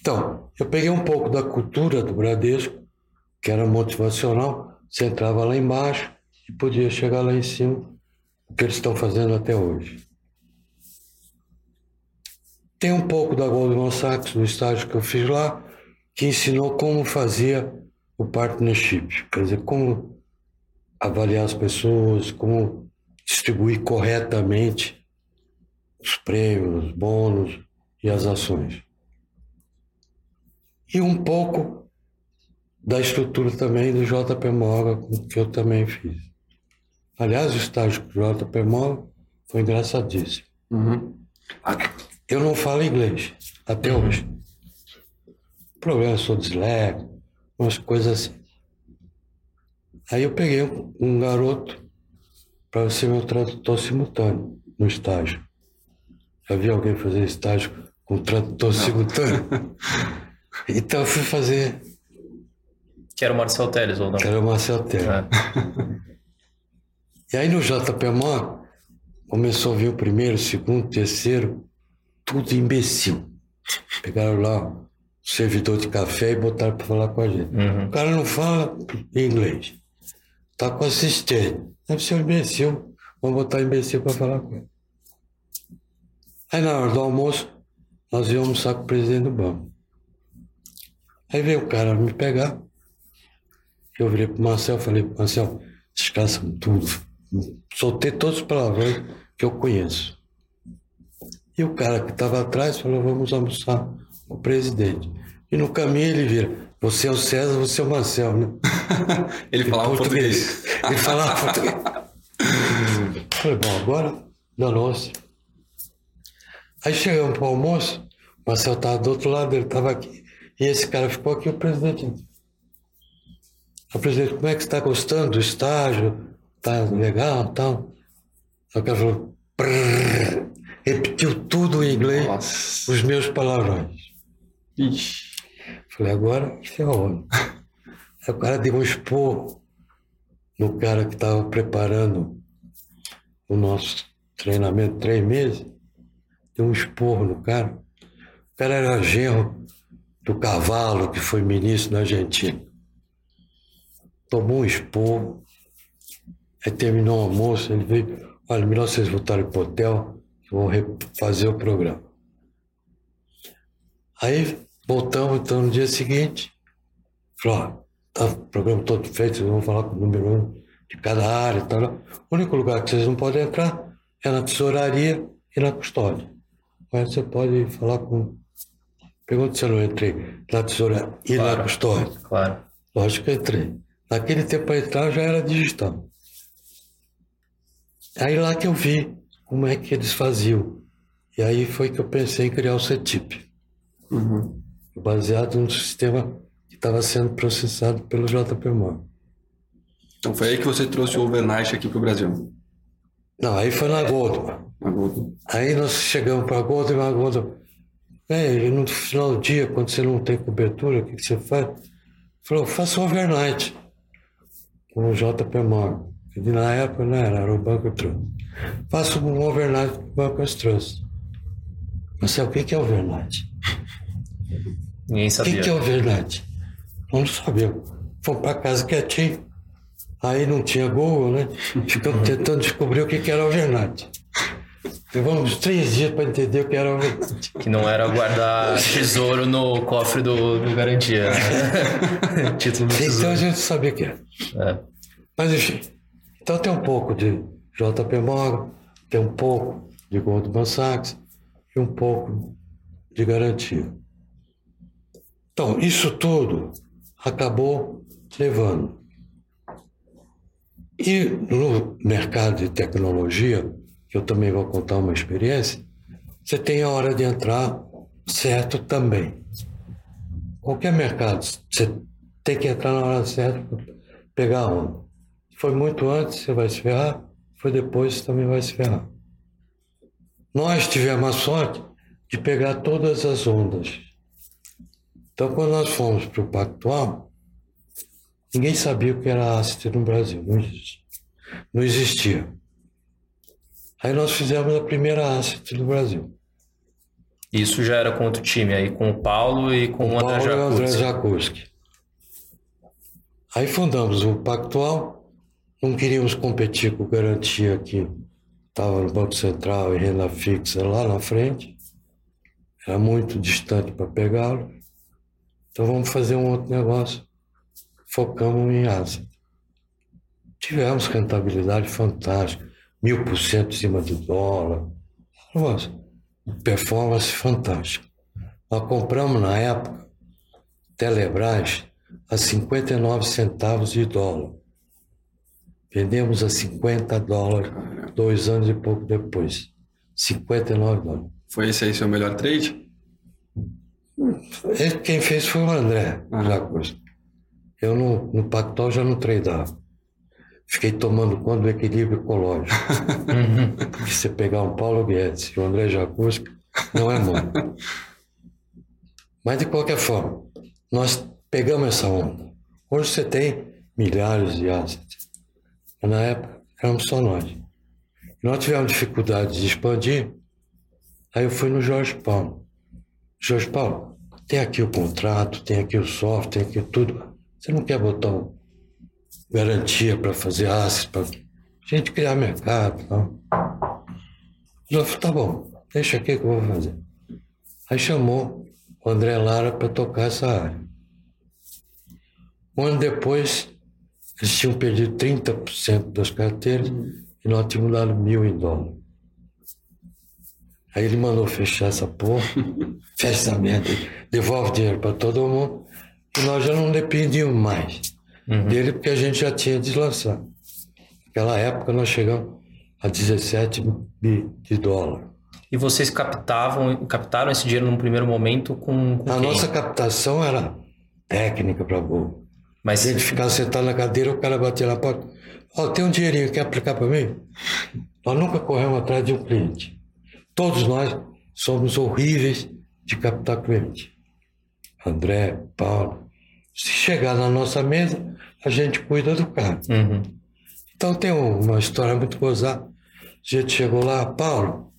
Então, eu peguei um pouco da cultura do Bradesco, que era motivacional, você entrava lá embaixo e podia chegar lá em cima, o que eles estão fazendo até hoje. Tem um pouco da Goldman Sachs no estágio que eu fiz lá, que ensinou como fazia o partnership, quer dizer, como avaliar as pessoas, como distribuir corretamente os prêmios, os bônus e as ações. E um pouco da estrutura também do JP Morgan, que eu também fiz. Aliás, o estágio do JP Morgan foi engraçadíssimo. Uhum. Eu não falo inglês, até hoje. O problema, sou disléxico, umas coisas assim. Aí eu peguei um garoto para ser meu tradutor simultâneo no estágio. Já vi alguém fazer estágio com tradutor simultâneo? então eu fui fazer. Que era o Marcel Teles, ou não? Que era o Marcel Teles. É. e aí no JP Mó começou a vir o primeiro, o segundo, o terceiro tudo imbecil. Pegaram lá o servidor de café e botaram para falar com a gente. Uhum. O cara não fala inglês. Tá com assistente. Deve ser um imbecil. Vamos botar imbecil para falar com ele. Aí na hora do almoço, nós íamos almoçar com o presidente do banco. Aí veio o cara me pegar. Eu virei pro Marcel e falei, Marcel, esses caras são tudo. Soltei todos os palavrões que eu conheço. E o cara que estava atrás falou: vamos almoçar com o presidente. E no caminho ele vira: você é o César, você é o Marcel, né? ele falava português. português. ele falava português. Falei: bom, agora da nossa. Aí chegamos para o almoço, o Marcel estava do outro lado, ele estava aqui. E esse cara ficou aqui, o presidente. O presidente, como é que está gostando do estágio? Tá legal tal? Aí o cara falou, Prrr repetiu tudo em inglês, Nossa. os meus palavrões. Ixi. Falei, agora ferrou. Aí o cara deu um expor no cara que estava preparando o nosso treinamento, três meses, deu um esporro no cara. O cara era genro do cavalo que foi ministro na Argentina. Tomou um esporro, aí terminou o almoço, ele veio, olha, melhor vocês voltarem para o hotel, que eu vou fazer o programa. Aí voltamos, então, no dia seguinte, falou, ó, tá o programa todo feito, vão falar com o número um de cada área e tal. O único lugar que vocês não podem entrar é na tesouraria e na custódia. Mas você pode falar com. Pergunta se eu não entrei na tesouraria e Claro. na custódia. Claro. Lógico que eu entrei. Naquele tempo para entrar já era digital. Aí lá que eu vi como é que eles faziam. E aí foi que eu pensei em criar o CETIP, Uhum. baseado no sistema que estava sendo processado pelo JP Morgan. Então foi aí que você trouxe o overnight aqui para o Brasil. Não, aí foi na Goldman. Aí nós chegamos para a Goldman, a Goldman, é, e no final do dia, quando você não tem cobertura, o que, que você faz? Falou, faça um overnight com o JP Morgan. que Na época não era, era o Banco Trust. Faça um overnight com o Banco Trust. Mas sabe o que que é overnight? Ninguém O sabia. que, que é overnight? Nós não sabíamos. Fomos para casa quietinho. Aí não tinha Google, né? Ficamos tentando descobrir o que, que era overnight. Levamos três dias para entender o que era. Que não era guardar tesouro no cofre do, do garantia. Né? Título do Então a tesouro. gente sabia que era. É. Mas enfim, então tem um pouco de JP Morgan, tem um pouco de Goldman Sachs e um pouco de garantia. Então, isso tudo acabou levando. E no mercado de tecnologia, que eu também vou contar uma experiência, você tem a hora de entrar certo também. Qualquer mercado, você tem que entrar na hora certa para pegar a onda. Se foi muito antes, você vai se ferrar. Foi depois, você também vai se ferrar. Nós tivemos a sorte de pegar todas as ondas. Então, quando nós fomos para o Pactual, ninguém sabia o que era asset no Brasil. Não existia. Não existia. Aí nós fizemos a primeira asset no Brasil. Isso já era com outro time aí, com o Paulo e com o André Paulo e o André. Jacuzzi. Aí fundamos o Pactual, não queríamos competir com garantia que estava no Banco Central e renda fixa lá na frente, era muito distante para pegá-lo. Então vamos fazer um outro negócio. Focamos em asset. Tivemos rentabilidade fantástica, mil por cento em cima do dólar. Nossa, performance fantástica. Nós compramos na época Telebrás a 59 centavos de dólar. Vendemos a 50 dólares dois anos e pouco depois. 59 dólares. Foi esse aí seu melhor trade? Quem fez foi o André. Jacuzzi. Eu no, no Pactual já não tradava. Fiquei tomando conta do equilíbrio ecológico. Uhum. Se você pegar um Paulo Guedes e o André Jacuzzi, não é mão. Mas de qualquer forma, nós pegamos essa onda. Hoje você tem milhares de assets. Mas na época éramos só nós. E nós tivemos dificuldade de expandir. Aí eu fui no Jorge Paulo. Jorge Paulo, tem aqui o contrato, tem aqui o software, tem aqui tudo. Você não quer botar um garantia para fazer assets, para gente criar mercado e tal. Eu falei, tá bom, deixa aqui que eu vou fazer. Aí chamou o André Lara para tocar essa área. Um ano depois, eles tinham perdido 30% das carteiras e nós tínhamos dado mil em dólar. Aí ele mandou fechar essa porra, fecha essa merda, devolve dinheiro para todo mundo e nós já não dependíamos mais dele porque a gente já tinha deslançado. Naquela época nós chegamos a 17 bi de dólar. E vocês captavam, captaram esse dinheiro num primeiro momento com, com A quem? nossa captação era técnica para gol. Mas A gente ficava sentado na cadeira, o cara batia na porta. Ó, tem um dinheirinho, quer aplicar para mim? Nós nunca corremos atrás de um cliente. Todos nós somos horríveis de captar cliente. André, Paulo. Se chegar na nossa mesa, a gente cuida do cara. Uhum. Então tem uma história muito gozada. gente chegou lá, Paulo,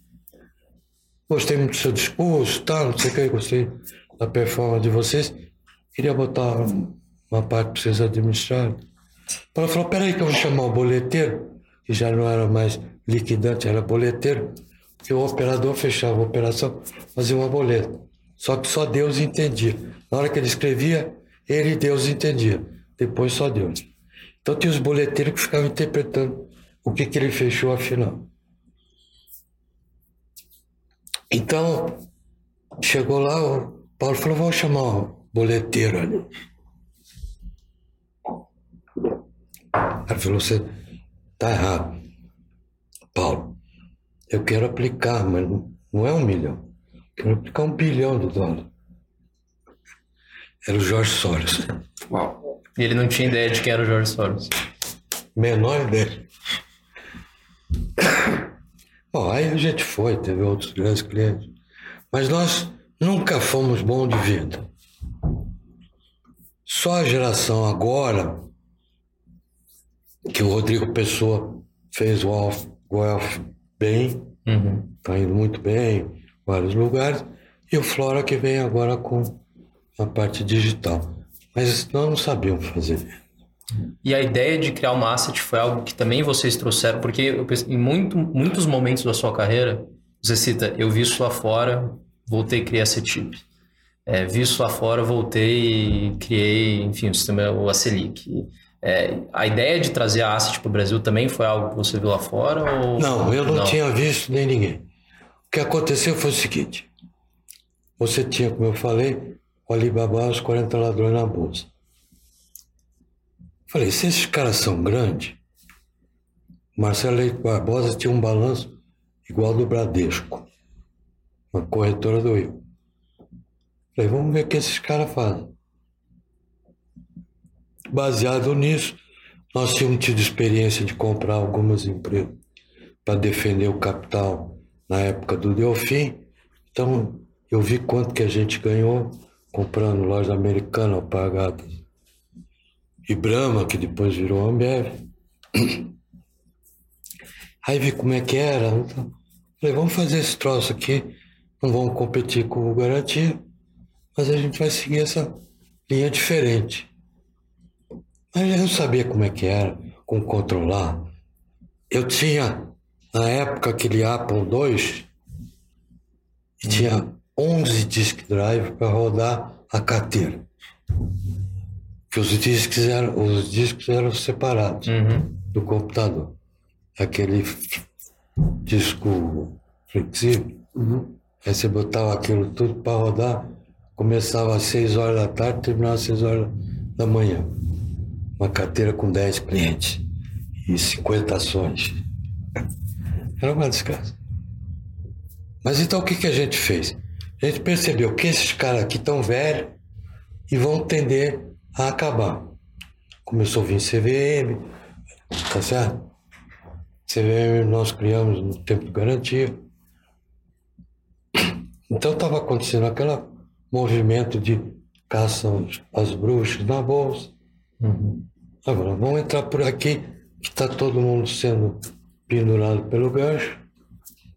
gostei muito do seu discurso, tal, não sei o que, gostei da performance de vocês. Queria botar uma parte para vocês administrarem. Paulo falou, peraí que eu vou chamar o boleteiro, que já não era mais liquidante, era boleteiro, porque o operador fechava a operação, fazia uma boleta. Só que só Deus entendia. Na hora que ele escrevia, ele e Deus entendia. Depois só Deus. Então tinha os boleteiros que ficavam interpretando o que, que ele fechou afinal. Então, chegou lá, o Paulo falou, vamos chamar o boleteiro ali. Ele falou, você tá errado. Paulo, eu quero aplicar, mas não é um milhão. Quero aplicar um bilhão de dólares. Era o Jorge Soros. Uau. E ele não tinha ideia de quem era o Jorge Soros. Menor ideia. Bom, aí a gente foi, teve outros grandes clientes. Mas nós nunca fomos bons de vida. Só a geração agora, que o Rodrigo Pessoa fez o Alf, o Alf bem, Uhum. está indo muito bem, em vários lugares, e o Flora que vem agora com a parte digital. Mas nós não sabíamos fazer. E a ideia de criar uma asset foi algo que também vocês trouxeram, porque eu pense- em muito, muitos momentos da sua carreira, você cita, eu vi isso lá fora, voltei e criei a CETIP. É, vi isso lá fora, voltei e criei, enfim, o sistema, o Acelic. É, a ideia de trazer a asset para o Brasil também foi algo que você viu lá fora? Ou... Não, eu não, tinha visto nem ninguém. O que aconteceu foi o seguinte: você tinha, como eu falei, o Alibaba, os 40 ladrões na bolsa. Falei, se esses caras são grandes, Marcelo Leite Barbosa tinha um balanço igual ao do Bradesco, uma corretora do Rio. Falei, vamos ver o que esses caras fazem. Baseado nisso, nós tínhamos tido experiência de comprar algumas empresas para defender o capital na época do Delfim. Então, eu vi quanto que a gente ganhou comprando loja americana, Alpargatas e Brahma, que depois virou Ambev. Aí vi como é que era. Então, falei, vamos fazer esse troço aqui. Não vamos competir com o Garantia, mas a gente vai seguir essa linha diferente. Mas eu não sabia como é que era, como controlar. Eu tinha, na época, aquele Apple II, e tinha 11 disk drive para rodar a carteira. Que os discos eram, os discos eram separados Uhum. do computador. Aquele disco flexível. Aí você botava aquilo tudo para rodar, começava às 6 horas da tarde, terminava às 6 horas da manhã. Uma carteira com 10 clientes e 50 ações. Era uma desgraça. Mas então o que, que a gente fez? A gente percebeu que esses caras aqui estão velhos e vão tender a acabar. Começou a vir CVM, tá certo? CVM nós criamos no tempo de garantia. Então estava acontecendo aquele movimento de caça às bruxas na bolsa. Agora, vamos entrar por aqui, que está todo mundo sendo pendurado pelo gancho.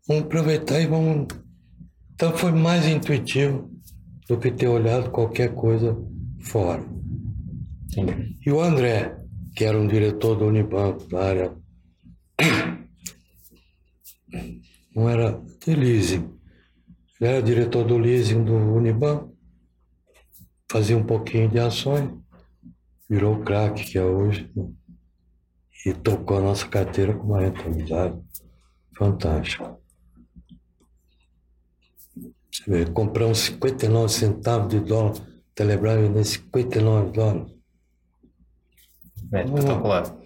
Vamos aproveitar e vamos. Então foi mais intuitivo do que ter olhado qualquer coisa fora. E o André, que era um diretor do Unibanco, da área. Não era de leasing. Ele era diretor do leasing do Unibanco, fazia um pouquinho de ações, virou o craque que é hoje, e tocou a nossa carteira com uma rentabilidade fantástica. Você vê, compramos 59 centavos de dólar, Telebrás vendendo 59 dólares. É, espetacular.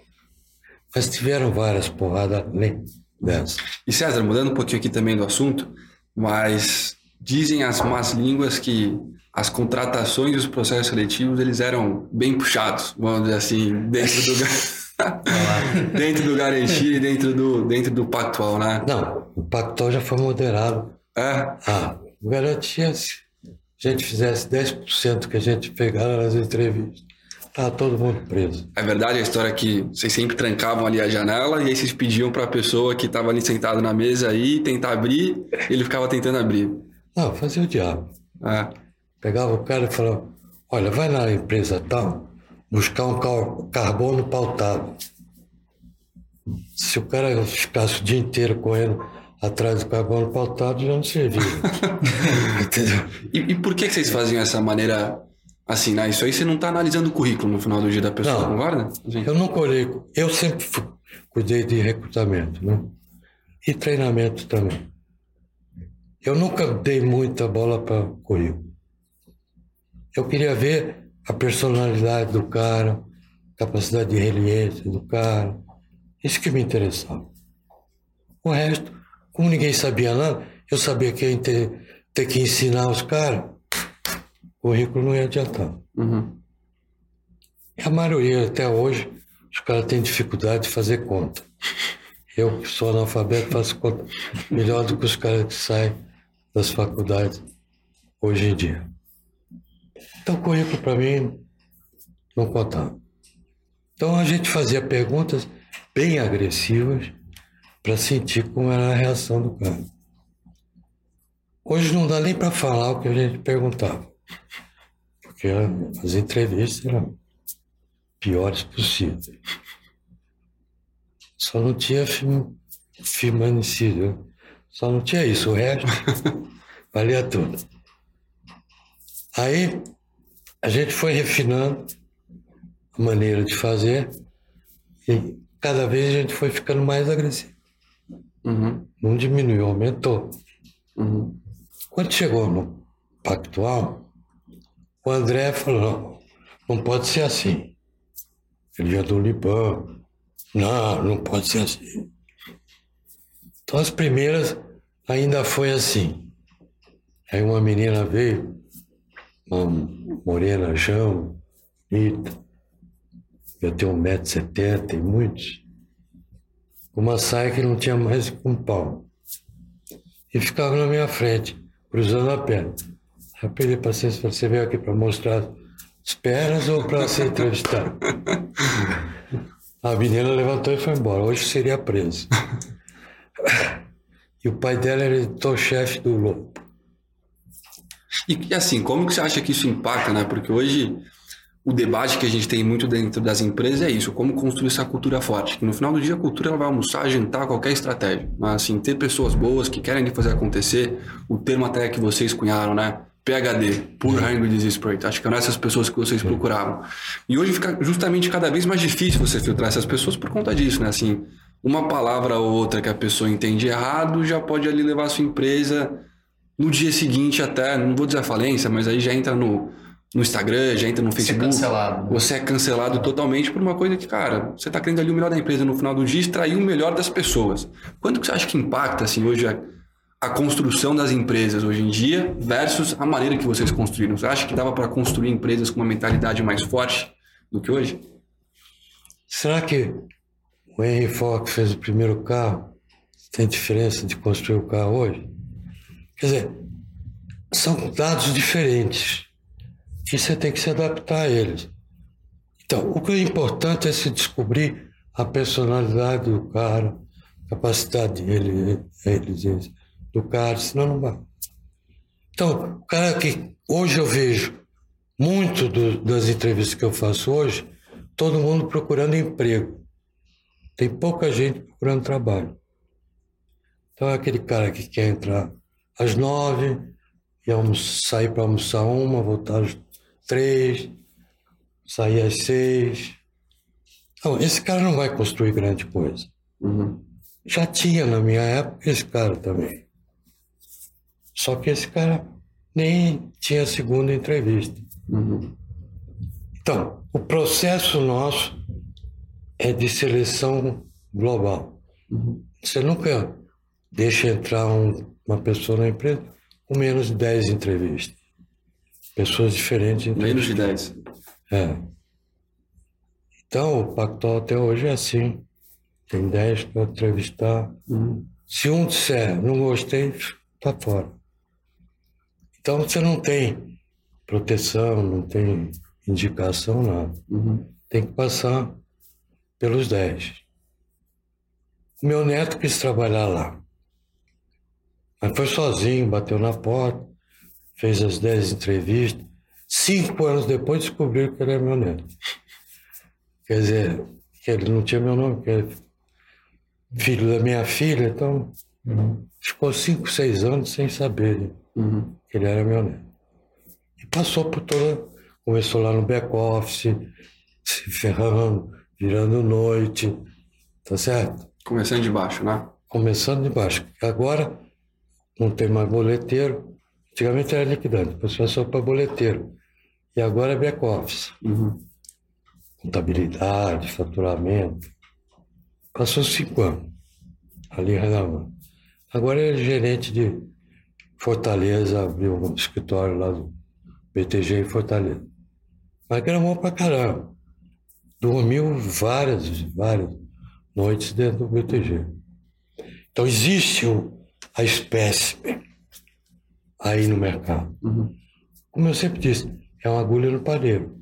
Mas tiveram várias porradas além dessa. E César, mudando um pouquinho aqui também do assunto, mas dizem as más línguas que as contratações e os processos seletivos eles eram bem puxados, vamos dizer assim, dentro do dentro do garantia e dentro do dentro do pactual, né? Não, o Pactual já foi moderado. É, Ah, garantia se a gente fizesse 10% que a gente pegava nas entrevistas. Tava todo mundo preso. É verdade a história que vocês sempre trancavam ali a janela e aí vocês pediam para a pessoa que estava ali sentada na mesa aí tentar abrir, e ele ficava tentando abrir. Não, fazia o diabo. É. Pegava o cara e falava, olha, vai na empresa tal, buscar um car- carbono pautado. Se o cara ficasse o dia inteiro correndo atrás do carbono pautado, já não servia. Entendeu? E, e por que, que vocês faziam essa maneira assim, né? Isso aí você não está analisando o currículo no final do dia da pessoa, Não. concorda? Assim. Eu não colhei, eu sempre cuidei de recrutamento, né? E treinamento também. Eu nunca dei muita bola para currículo. Eu queria ver a personalidade do cara, capacidade de resiliência do cara. Isso que me interessava. O resto, como ninguém sabia nada, eu sabia que ia ter, ter que ensinar os caras. O currículo não ia adiantar. Uhum. E a maioria, até hoje, os caras têm dificuldade de fazer conta. Eu, que sou analfabeto, faço conta melhor do que os caras que saem das faculdades hoje em dia. Então, o currículo, para mim, não contava. Então, a gente fazia perguntas bem agressivas para sentir como era a reação do cara. Hoje não dá nem para falar o que a gente perguntava, porque as entrevistas eram piores possíveis. Só não tinha fem- feminicídio, só não tinha isso, o resto valia tudo. Aí a gente foi refinando a maneira de fazer e cada vez a gente foi ficando mais agressivo. Uhum. Não diminuiu, aumentou. Uhum. Quando chegou no Pactual, o André falou, não, não pode ser assim. Ele é do Libã. Não, não pode ser assim. Então as primeiras ainda foi assim. Aí uma menina veio, uma morena jão, bonita, eu tenho 1,70m e muitos, uma saia que não tinha mais que um pau e ficava na minha frente, cruzando a perna. Eu pedi para vocês, você veio aqui para mostrar as pernas ou para ser entrevistado? A menina levantou e foi embora. Hoje seria preso. E o pai dela era editor-chefe do Globo. E assim, como que você acha que isso impacta, né? Porque hoje o debate que a gente tem muito dentro das empresas é isso, como construir essa cultura forte. Que no final do dia a cultura ela vai almoçar, jantar, qualquer estratégia. Mas assim, ter pessoas boas que querem fazer acontecer, o termo até que vocês cunharam, né? PHD, Poor Hungry Disease Spirit. Acho que eram essas pessoas que vocês procuravam. E hoje fica justamente cada vez mais difícil você filtrar essas pessoas por conta disso, né? Assim, uma palavra ou outra que a pessoa entende errado já pode ali levar a sua empresa no dia seguinte até, não vou dizer a falência, mas aí já entra no, no Instagram, já entra no Facebook. cancelado. né? Você é cancelado totalmente por uma coisa que, cara, você está querendo ali o melhor da empresa no final do dia, extrair o melhor das pessoas. Quanto que você acha que impacta, assim, hoje a, a construção das empresas hoje em dia versus a maneira que vocês construíram? Você acha que dava para construir empresas com uma mentalidade mais forte do que hoje? Será que o Henry Ford fez o primeiro carro tem diferença de construir o carro hoje? Quer dizer, são dados diferentes e você tem que se adaptar a eles. Então, o que é importante é se descobrir a personalidade do cara, a capacidade dele, resiliência do cara, senão não vai. Então, o cara que hoje eu vejo muito do- das entrevistas que eu faço hoje, todo mundo procurando emprego. Tem pouca gente procurando trabalho. Então é aquele cara que quer entrar às nove, e almoçar, sair para almoçar uma, voltar às três, sair às seis. Não, esse cara não vai construir grande coisa. Uhum. Já tinha na minha época esse cara também. Só que esse cara nem tinha segunda entrevista. Uhum. Então, o processo nosso é de seleção global. Uhum. Você nunca deixa entrar um- uma pessoa na empresa com menos de 10 entrevistas. Pessoas diferentes. Menos de entrevistadas. 10. É. Então, o Pactol até hoje é assim. Tem 10 para entrevistar. Uhum. Se um disser, não gostei, tá fora. Então você não tem proteção, não tem indicação, nada. Uhum. Tem que passar pelos 10. O meu neto quis trabalhar lá. Mas foi sozinho, bateu na porta, fez as 10 entrevistas. Cinco anos depois descobriram que ele era meu neto. Quer dizer, que ele não tinha meu nome, que ele é filho da minha filha, então Uhum. ficou cinco, seis anos sem saber Uhum. que ele era meu neto. E passou por toda. Começou lá no back-office, se ferrando, virando noite, tá certo? Começando de baixo, né? Começando de baixo. Agora não tem mais boleteiro. Antigamente era liquidante, depois passou para boleteiro. E agora é back-office. Uhum. Contabilidade, faturamento. Passou cinco anos ali renovando. Agora é gerente de Fortaleza, abriu um escritório lá do BTG em Fortaleza. Mas gravou pra caramba. Dormiu várias, várias noites dentro do BTG. Então existe a espécie aí no mercado. Uhum. Como eu sempre disse, é uma agulha no palheiro.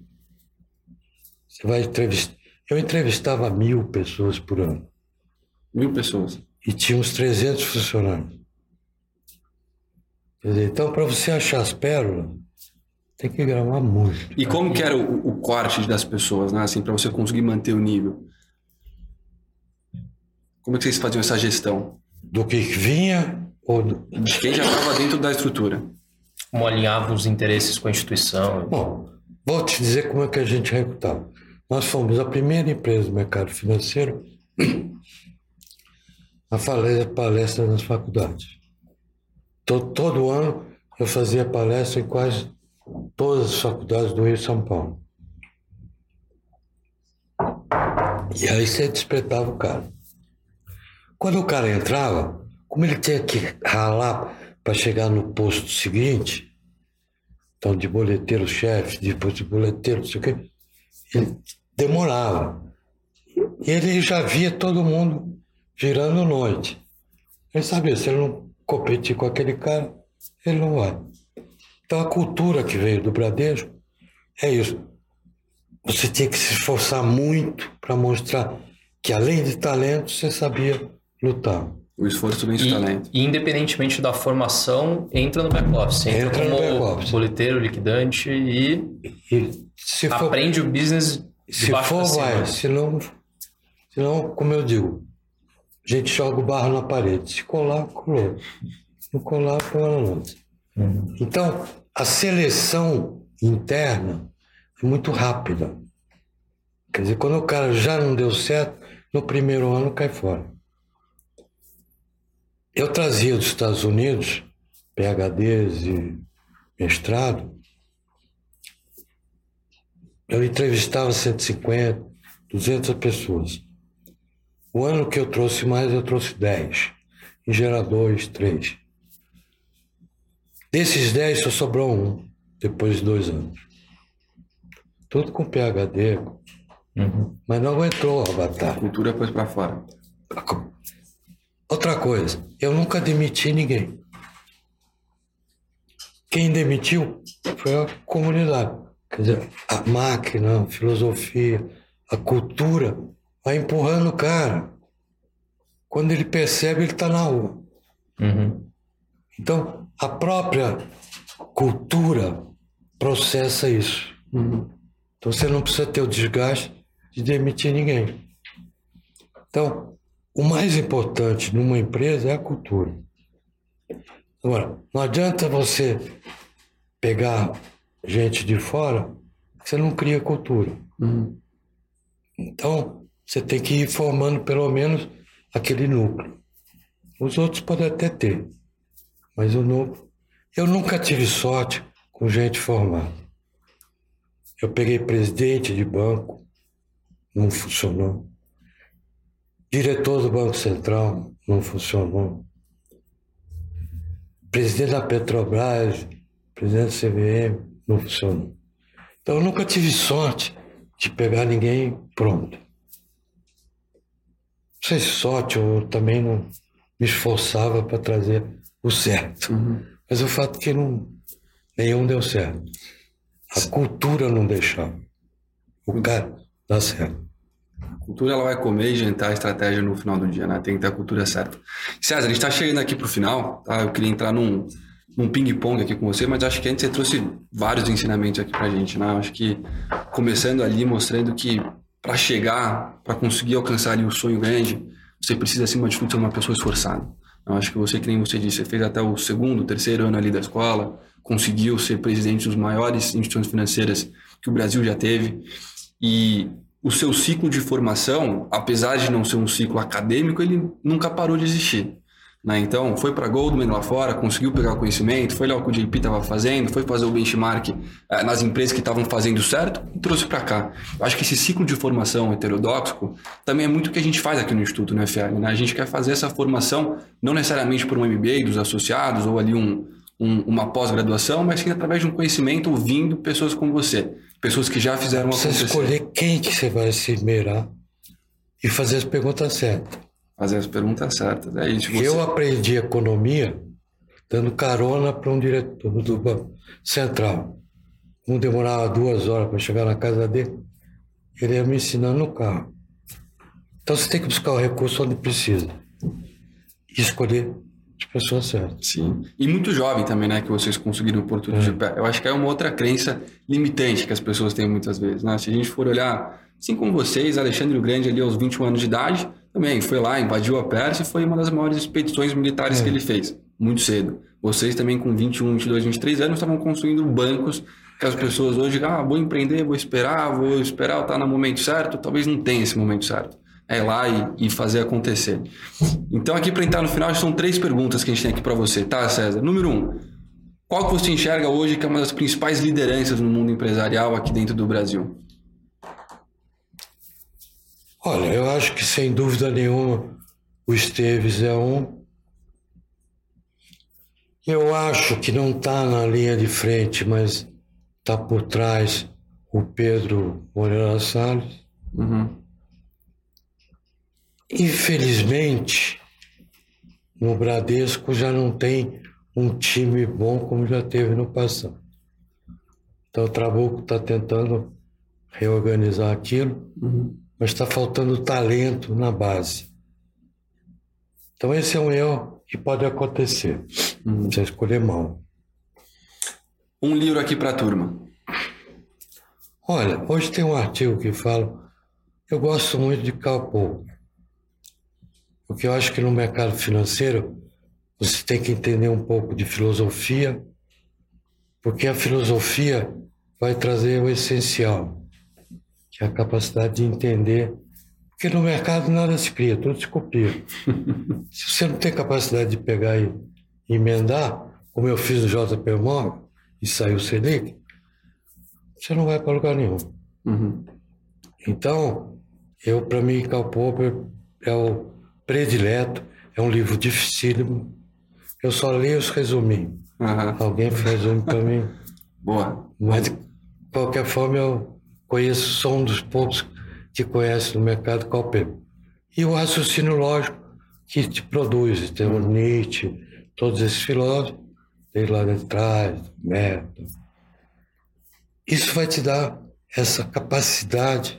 Você vai entrevistar. Eu entrevistava mil pessoas por ano Mil pessoas. e tinha uns 300 funcionários. Dizer, então, para você achar as pérolas, tem que gravar muito. E como que era o, o corte das pessoas, né? Assim, para você conseguir manter o nível? Como é que vocês faziam essa gestão? Do que vinha ou. De quem já estava dentro da estrutura? Como alinhava os interesses com a instituição. Bom, vou te dizer como é que a gente recrutava. Nós fomos a primeira empresa do mercado financeiro a fazer palestra nas faculdades. Todo, todo ano eu fazia palestra em quase todas as faculdades do Rio e São Paulo. E aí você despertava o cara. Quando o cara entrava, como ele tinha que ralar para chegar no posto seguinte, então de boleteiro-chefe, depois de boleteiro, não sei o quê, ele demorava. E ele já via todo mundo girando noite. Ele sabia, se ele não competir com aquele cara, ele não vai. Então a cultura que veio do Bradesco é isso. Você tinha que se esforçar muito para mostrar que além de talento, você sabia lutar. O esforço vem do E, talento. e independentemente da formação, entra no back-office. Entra, Entra no como back-office. boleteiro, liquidante e E se for, aprende o business de se baixo for vai. Se não, se não, como eu digo, a gente joga o barro na parede. Se colar, colou. Se não colar, cola não. Então, a seleção interna é muito rápida. Quer dizer, quando o cara já não deu certo, no primeiro ano cai fora. Eu trazia dos Estados Unidos PHDs e mestrado. Eu entrevistava 150, 200 pessoas. O ano que eu trouxe mais, eu trouxe 10. Em geral, dois, três. Desses 10, só sobrou um, depois de dois anos. Tudo com PHD, Uhum. mas não aguentou a A batalha. cultura pôs para fora. Outra coisa, eu nunca demiti ninguém. Quem demitiu foi a comunidade. Quer dizer, a máquina, a filosofia, a cultura vai empurrando o cara. Quando ele percebe, ele está na rua. Uhum. Então, a própria cultura processa isso. Uhum. Então, você não precisa ter o desgaste de demitir ninguém. Então, o mais importante numa empresa é a cultura. Agora, não adianta você pegar gente de fora, você não cria cultura. Uhum. Então, você tem que ir formando pelo menos aquele núcleo. Os outros podem até ter, mas o núcleo. Eu nunca tive sorte com gente formada. Eu peguei presidente de banco, não funcionou. Diretor do Banco Central, não funcionou. Presidente da Petrobras, presidente da CVM, não funcionou. Então eu nunca tive sorte de pegar ninguém pronto. Não sei se sorte, eu também não me esforçava para trazer o certo. Uhum. Mas o fato é que não, nenhum deu certo. A cultura não deixava. O cara dá certo. A cultura ela vai comer e jantar a estratégia no final do dia, né? Tem que ter a cultura certa. César, a gente está chegando aqui para o final, tá? Eu queria entrar num, num ping-pong aqui com você, mas acho que antes você trouxe vários ensinamentos aqui para a gente, né? Acho que começando ali, mostrando que para chegar, para conseguir alcançar ali o sonho grande, você precisa, acima de tudo, ser uma pessoa esforçada. Eu acho que você, que nem você disse, você fez até o segundo, terceiro ano ali da escola, conseguiu ser presidente dos maiores instituições financeiras que o Brasil já teve. E o seu ciclo de formação, apesar de não ser um ciclo acadêmico, ele nunca parou de existir. Né? Então, foi para Goldman lá fora, conseguiu pegar conhecimento, foi lá o que o JP estava fazendo, foi fazer o benchmark eh, nas empresas que estavam fazendo certo e trouxe para cá. Eu acho que esse ciclo de formação heterodoxo também é muito o que a gente faz aqui no Instituto, no FL. Né? A gente quer fazer essa formação não necessariamente por um MBA dos associados ou ali um, um, uma pós-graduação, mas sim através de um conhecimento ouvindo pessoas como você, pessoas que já fizeram uma Você escolher quem que você vai se mirar e fazer as perguntas certas. Fazer as perguntas certas. Isso. Você... Eu aprendi economia dando carona para um diretor do Banco Central. Um demorava duas horas para chegar na casa dele, ele ia me ensinando no carro. Então você tem que buscar o recurso onde precisa. E escolher de pessoa certa. Sim. E muito jovem também, né? Que vocês conseguiram o Porto é. de Pé. Eu acho que é uma outra crença limitante que as pessoas têm muitas vezes, né? Se a gente for olhar, assim como vocês, Alexandre o Grande ali aos 21 anos de idade, também foi lá, invadiu a Pérsia e foi uma das maiores expedições militares é. que ele fez, muito cedo. Vocês também com 21, 22, 23 anos estavam construindo bancos que as pessoas hoje, ah, vou empreender, vou esperar, vou esperar estar no momento certo, talvez não tenha esse momento certo é ir lá e, e fazer acontecer. Então, aqui para entrar no final, são três perguntas que a gente tem aqui para você, tá, César? Número um, qual que você enxerga hoje que é uma das principais lideranças no mundo empresarial aqui dentro do Brasil? Olha, eu acho que sem dúvida nenhuma o Esteves é um. Eu acho que não está na linha de frente, mas está por trás o Pedro Moreira Salles. Uhum. Infelizmente, no Bradesco já não tem um time bom como já teve no passado. Então o Trabuco está tentando reorganizar aquilo, uhum. mas está faltando talento na base. Então esse é um erro que pode acontecer. Uhum. Você escolher mal. Um livro aqui para a turma. Olha, hoje tem um artigo que fala. Eu gosto muito de Karl Popper. Porque eu acho que no mercado financeiro você tem que entender um pouco de filosofia, porque a filosofia vai trazer o essencial, que é a capacidade de entender. Porque no mercado nada se cria, tudo se copia. se você não tem capacidade de pegar e emendar, como eu fiz no JP Morgan, e saiu o Selic, você não vai para lugar nenhum. Uhum. Então, eu, para mim, Karl Popper é o predileto. É um livro dificílimo. Eu só leio os resuminhos. Uhum. Alguém resume para mim. Boa. Mas, de qualquer forma, eu conheço, sou um dos poucos que conhece no mercado Copper. E o raciocínio lógico que te produz. Tem o Nietzsche, todos esses filósofos, tem lá de trás, método. Isso vai te dar essa capacidade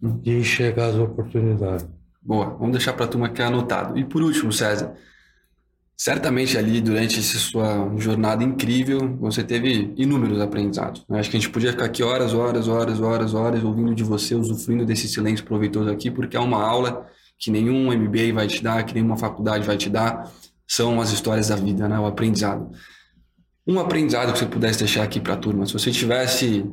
de enxergar as oportunidades. Boa, vamos deixar para a turma que é anotado. E por último, César, certamente ali durante essa sua jornada incrível, você teve inúmeros aprendizados. Né? Acho que a gente podia ficar aqui horas, horas, horas, horas, horas ouvindo de você, usufruindo desse silêncio proveitoso aqui, porque é uma aula que nenhum MBA vai te dar, que nenhuma faculdade vai te dar, são as histórias da vida, né? o aprendizado. Um aprendizado que você pudesse deixar aqui para a turma, se você tivesse,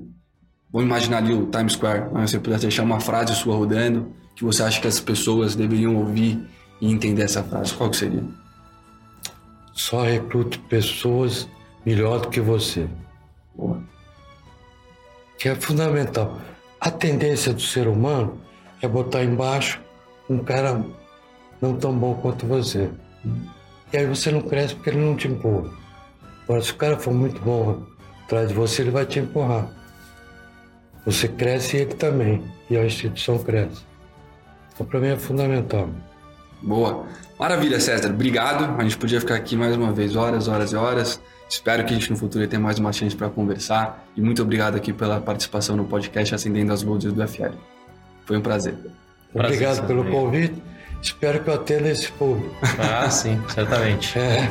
vamos imaginar ali o Times Square, né? você pudesse deixar uma frase sua rodando, que você acha que as pessoas deveriam ouvir e entender essa frase? Qual que seria? Só recrute pessoas melhor do que você. Boa. Que é fundamental. A tendência do ser humano é botar embaixo um cara não tão bom quanto você. E aí você não cresce porque ele não te empurra. Agora, se o cara for muito bom atrás de você, ele vai te empurrar. Você cresce e ele também. E a instituição cresce. Então, para mim é fundamental. Boa. Maravilha, César. Obrigado. A gente podia ficar aqui mais uma vez horas, horas e horas. Espero que a gente no futuro tenha mais uma chance para conversar. E muito obrigado aqui pela participação no podcast Acendendo as Luzes do FL. Foi um prazer. Obrigado prazer, pelo convite. Espero que eu atenda esse público. Ah, sim, certamente. É.